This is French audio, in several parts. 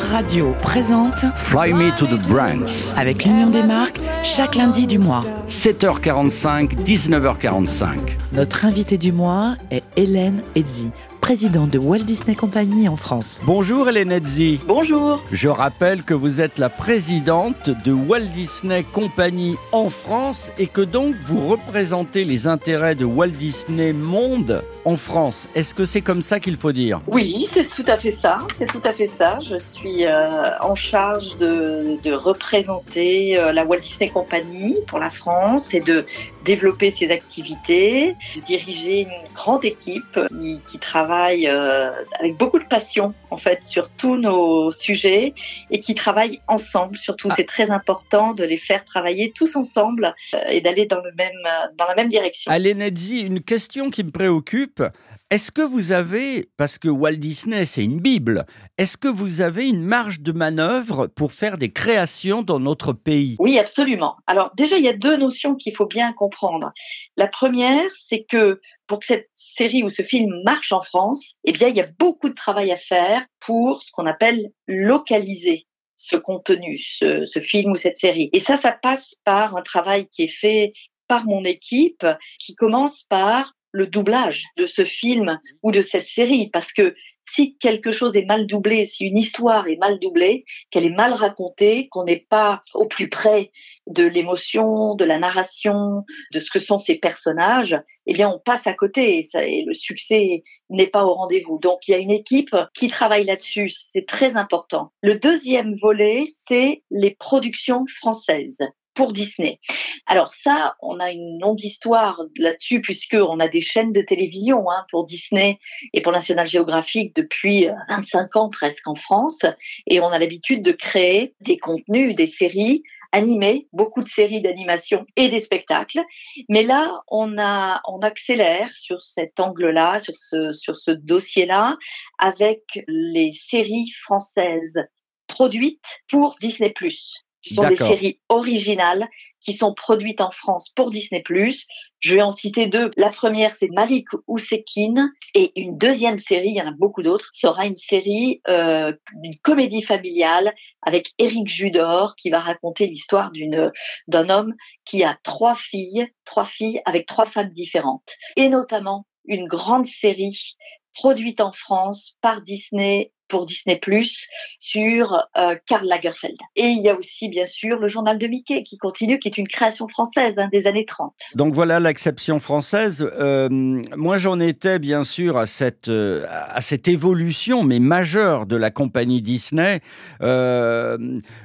Radio présente Fly Me to the Brands. avec l'Union des marques chaque lundi du mois. 7h45, 19h45. Notre invitée du mois est Hélène Edzi, présidente de Walt Disney Company en France. Bonjour Hélène Edzi. Bonjour. Je rappelle que vous êtes la présidente de Walt Disney Company en France et que donc vous représentez les intérêts de Walt Disney Monde en France. Est-ce que c'est comme ça qu'il faut dire? Oui, c'est tout à fait ça. C'est tout à fait ça. Je suis euh, en charge de, de représenter euh, la Walt Disney Company pour la France et de développer ses activités, de diriger une grande équipe qui, qui travaille euh, avec beaucoup de passion en fait sur tous nos sujets et qui travaille ensemble. Surtout, c'est très important de les faire travailler tous ensemble euh, et d'aller dans le même dans la même direction. Edzi, une question qui me préoccupe. Est-ce que vous avez, parce que Walt Disney c'est une Bible, est-ce que vous avez une marge de manœuvre pour faire des créations dans notre pays? Oui, absolument. Alors déjà, il y a deux notions qu'il faut bien comprendre. La première, c'est que pour que cette série ou ce film marche en France, eh bien, il y a beaucoup de travail à faire pour ce qu'on appelle localiser ce contenu, ce, film ou cette série. Et ça, ça passe par un travail qui est fait par mon équipe, qui commence par le doublage de ce film ou de cette série, parce que si quelque chose est mal doublé, si une histoire est mal doublée, qu'elle est mal racontée, qu'on n'est pas au plus près de l'émotion, de la narration, de ce que sont ces personnages, eh bien on passe à côté et, ça, et le succès n'est pas au rendez-vous. Donc il y a une équipe qui travaille là-dessus, c'est très important. Le deuxième volet, c'est les productions françaises pour Disney. Alors ça, on a une longue histoire là-dessus puisque on a des chaînes de télévision hein, pour Disney et pour National Geographic depuis 25 ans presque en France et on a l'habitude de créer des contenus, des séries animées, beaucoup de séries d'animation et des spectacles. Mais là, on a on accélère sur cet angle-là, sur ce sur ce dossier-là avec les séries françaises produites pour Disney+. Ce sont des séries originales qui sont produites en France pour Disney+. Je vais en citer deux. La première, c'est Malik Ousekine. Et une deuxième série, il y en a beaucoup d'autres, sera une série, euh, une comédie familiale avec Éric Judor qui va raconter l'histoire d'une, d'un homme qui a trois filles, trois filles avec trois femmes différentes. Et notamment une grande série produite en France par Disney pour Disney Plus sur euh, Karl Lagerfeld. Et il y a aussi bien sûr le journal de Mickey qui continue, qui est une création française hein, des années 30. Donc voilà l'acception française. Euh, moi j'en étais bien sûr à cette euh, à cette évolution mais majeure de la compagnie Disney. Euh,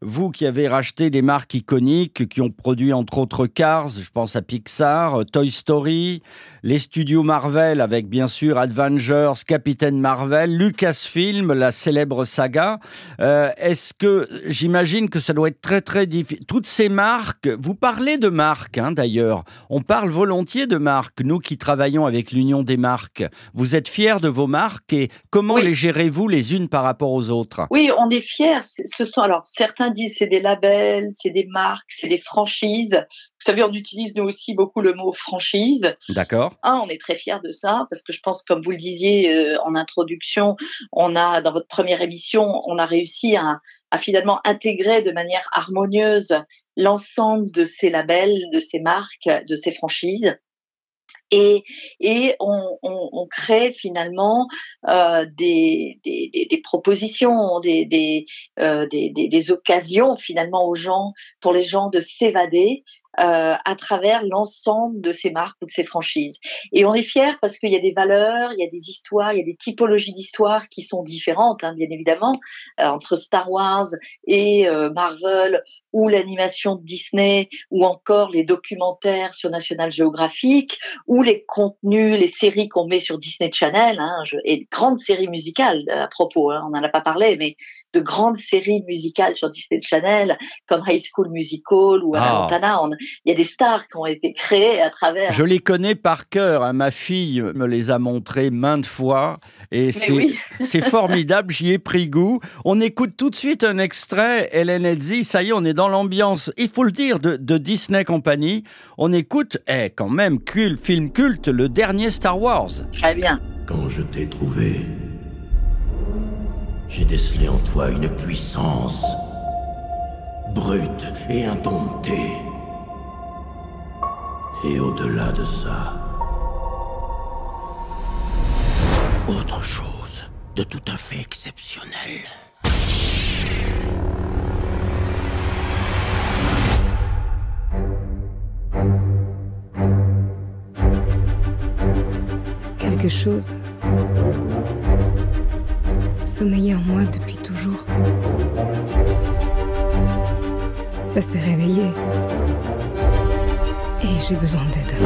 vous qui avez racheté des marques iconiques qui ont produit entre autres Cars, je pense à Pixar, Toy Story, les studios Marvel avec bien sûr Avengers, Captain Marvel, Lucasfilm, la célèbre saga. Euh, Est-ce que j'imagine que ça doit être très très difficile. Toutes ces marques, vous parlez de marques hein, d'ailleurs. On parle volontiers de marques. Nous qui travaillons avec l'Union des marques, vous êtes fiers de vos marques et comment Oui. les gérez-vous les unes par rapport aux autres? Oui, on est fiers. Ce sont alors certains disent c'est des labels, c'est des marques, c'est des franchises. Vous savez, on utilise nous aussi beaucoup le mot franchise. D'accord. On est très fiers de ça parce que je pense, comme vous le disiez euh, en introduction, on a dans votre première émission, on a réussi à finalement intégrer de manière harmonieuse l'ensemble de ces labels, de ces marques, de ces franchises. Et, on, crée finalement euh, des, propositions, euh, des, occasions finalement aux gens, pour les gens de s'évader euh, à travers l'ensemble de ces marques ou de ces franchises. Et on est fiers parce qu'il y a des valeurs, il y a des histoires, il y a des typologies d'histoires qui sont différentes, hein, bien évidemment, entre Star Wars et Marvel ou l'animation de Disney ou encore les documentaires sur National Geographic les contenus, les séries qu'on met sur Disney Channel hein, et de grandes séries musicales euh, à propos, hein, on n'en a pas parlé, mais de grandes séries musicales sur Disney Channel comme High School Musical ou Ah. Montana. On- Il y a des stars qui ont été créées à travers. Je les connais par cœur. hein. Ma fille me les a montrés maintes fois et c'est oui. c'est formidable. J'y ai pris goût. On écoute tout de suite un extrait. Hélène Edzi, ça y est, on est dans l'ambiance. Il faut le dire de, de Disney Company. On écoute, eh, quand même, culte, film culte, le dernier Star Wars. Très bien. Quand je t'ai trouvé, J'ai décelé en toi une puissance brute et indomptée. Et au-delà de ça, autre chose de tout à fait exceptionnel. Quelque chose sommeillait en moi depuis toujours. Ça s'est réveillé. Et j'ai besoin d'aide.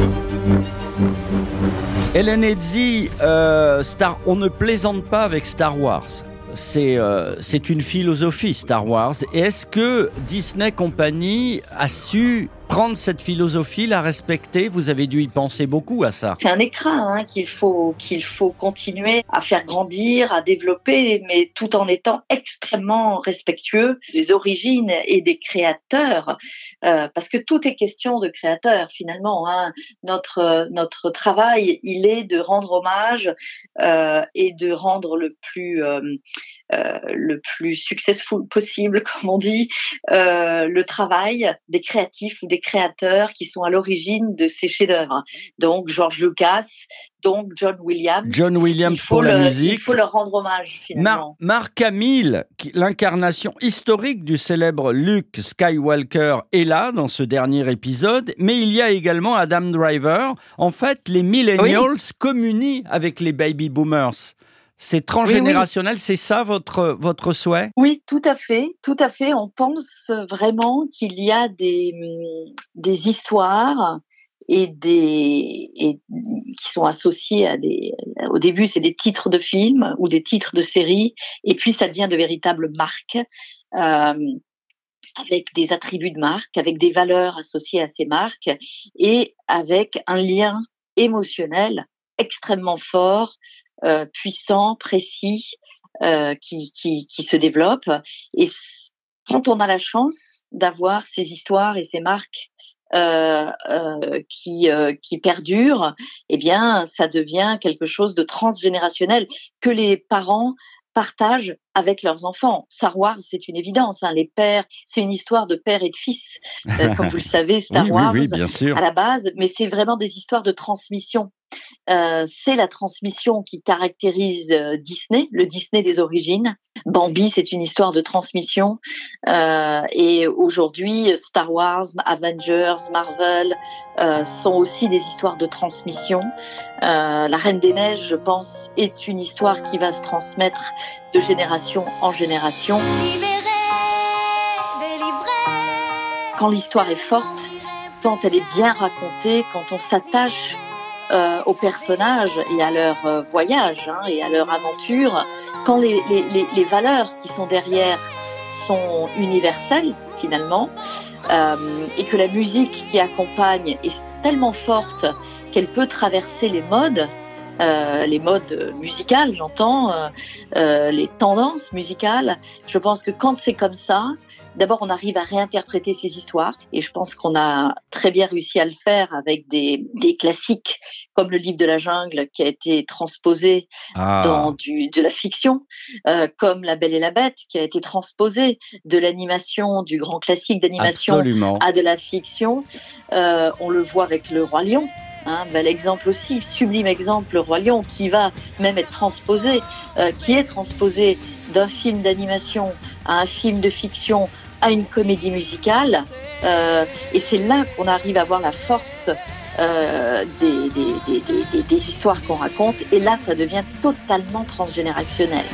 Hélène Edzi, euh, on ne plaisante pas avec Star Wars. C'est euh, une philosophie Star Wars. Est-ce que Disney Company a su prendre cette philosophie, la respecter Vous avez dû y penser beaucoup à ça. C'est un écrin hein, qu'il faut qu'il faut continuer à faire grandir, à développer, mais tout en étant extrêmement respectueux des origines et des créateurs, euh, parce que tout est question de créateurs finalement. Hein. Notre notre travail, il est de rendre hommage euh, et de rendre le plus euh, le plus successful possible, comme on dit, le travail des créatifs ou des créateurs qui sont à l'origine de ces chefs-d'œuvre. Donc George Lucas, donc John Williams. John Williams pour la musique. Il faut leur rendre hommage finalement. Marc Hamill, l'incarnation historique du célèbre Luke Skywalker, est là dans ce dernier épisode, mais il y a également Adam Driver. En fait, les millennials communient avec les baby boomers. C'est transgénérationnel, c'est ça votre votre souhait? Oui, tout à fait, tout à fait. On pense vraiment qu'il y a des des histoires et des et, qui sont associées à des au début c'est des titres de films ou des titres de séries et puis ça devient de véritables marques euh, avec des attributs de marque, avec des valeurs associées à ces marques et avec un lien émotionnel extrêmement fort euh, puissant, précis, euh, qui, qui, qui, se développe. Et quand on a la chance d'avoir ces histoires et ces marques euh, euh, qui, euh, qui perdurent, eh bien, ça devient quelque chose de transgénérationnel que les parents partagent avec leurs enfants. Star Wars, c'est une évidence. Hein. Les pères, c'est une histoire de père et de fils, comme vous le savez, Star Wars bien sûr. à la base, mais c'est vraiment des histoires de transmission. Euh, c'est la transmission qui caractérise euh, Disney, le Disney des origines. Bambi, c'est une histoire de transmission. Euh, et aujourd'hui, Star Wars, Avengers, Marvel sont aussi des histoires de transmission. La Reine des Neiges, je pense, est une histoire qui va se transmettre de génération en génération. Quand l'histoire est forte, quand elle est bien racontée, quand on s'attache euh, aux personnages et à leur euh, voyage hein, et à leur aventure, quand les, les, les, valeurs qui sont derrière sont universelles finalement, euh, et que la musique qui accompagne est tellement forte qu'elle peut traverser les modes, euh, les modes musicales, j'entends, euh, euh, les tendances musicales. Je pense que quand c'est comme ça, d'abord on arrive à réinterpréter ces histoires et je pense qu'on a très bien réussi à le faire avec des, des classiques comme le livre de la jungle qui a été transposé ah. dans du, de la fiction, euh, comme La Belle et la Bête qui a été transposé de l'animation, du grand classique d'animation à de la fiction. Euh, on le voit avec Le Roi Lion. Un bel exemple aussi, sublime exemple, Le Roi Lion, qui va même être transposé, euh, qui est transposé d'un film d'animation à un film de fiction à une comédie musicale. Euh, et c'est là qu'on arrive à voir la force euh, des, des, des, histoires qu'on raconte. Et là, ça devient totalement transgénérationnel.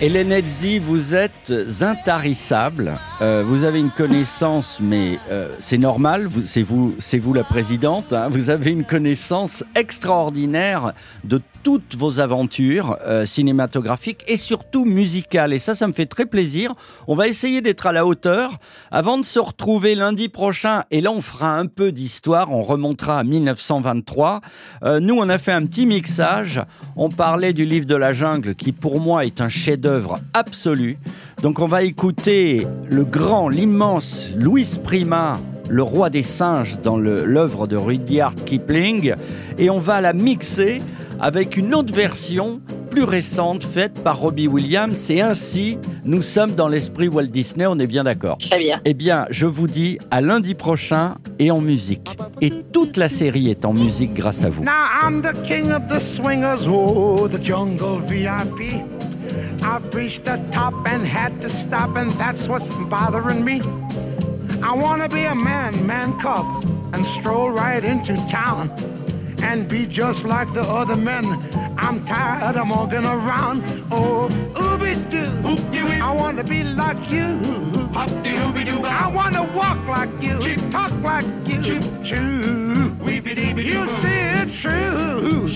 Hélène Edzi, vous êtes intarissable. Euh, vous avez une connaissance, mais euh, c'est normal. C'est vous, c'est vous la présidente. Hein. vous avez une connaissance extraordinaire de toutes vos aventures euh, cinématographiques et surtout musicales. Et ça, ça me fait très plaisir. On va essayer d'être à la hauteur avant de se retrouver lundi prochain. Et là, on fera un peu d'histoire. On remontera à 1923. Euh, nous, on a fait un petit mixage. On parlait du livre de la jungle qui, pour moi, est un chef-d'œuvre absolu. Donc, on va écouter le grand, l'immense Louis Prima le roi des singes dans l'œuvre de Rudyard Kipling et on va la mixer avec une autre version plus récente faite par Robbie Williams. Et ainsi, nous sommes dans l'esprit Walt Disney, on est bien d'accord. Très bien. Eh bien, je vous dis à lundi prochain et en musique. Et toute la série est en musique grâce à vous. Now I'm the king of the swingers, oh, the jungle VIP. I've reached the top and had to stop, and that's what's bothering me. I wanna be a man, man cub, and stroll right into town and be just like the other men. I'm tired of walking around. Oh, ooby doo. I wanna be like you. I wanna walk like you, talk like you. Choo. You see it's true.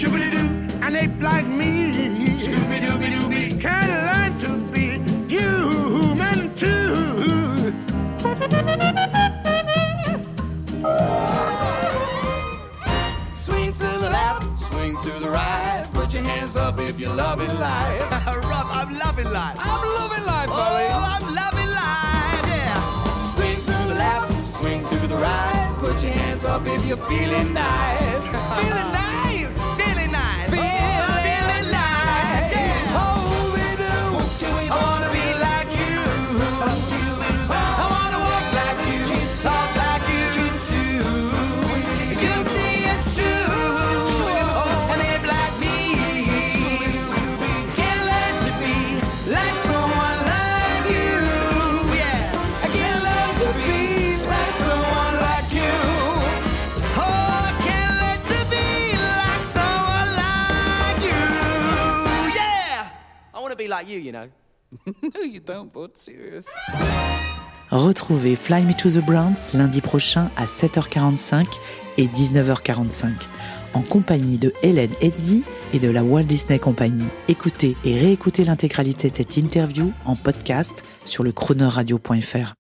Hands up if you're loving life. Rob, I'm loving life. I'm loving life, oh, buddy. Oh, I'm loving life, yeah. Swing to the left, swing to the right. Put your hands up if you're feeling nice. feeling nice, be like you, you know. no, you don't, but serious. Retrouvez Fly Me to the Browns lundi prochain à 7h45 et 19h45 en compagnie de Hélène Eddy et de la Walt Disney Company. Écoutez et réécoutez l'intégralité de cette interview en podcast sur le chronoradio.fr.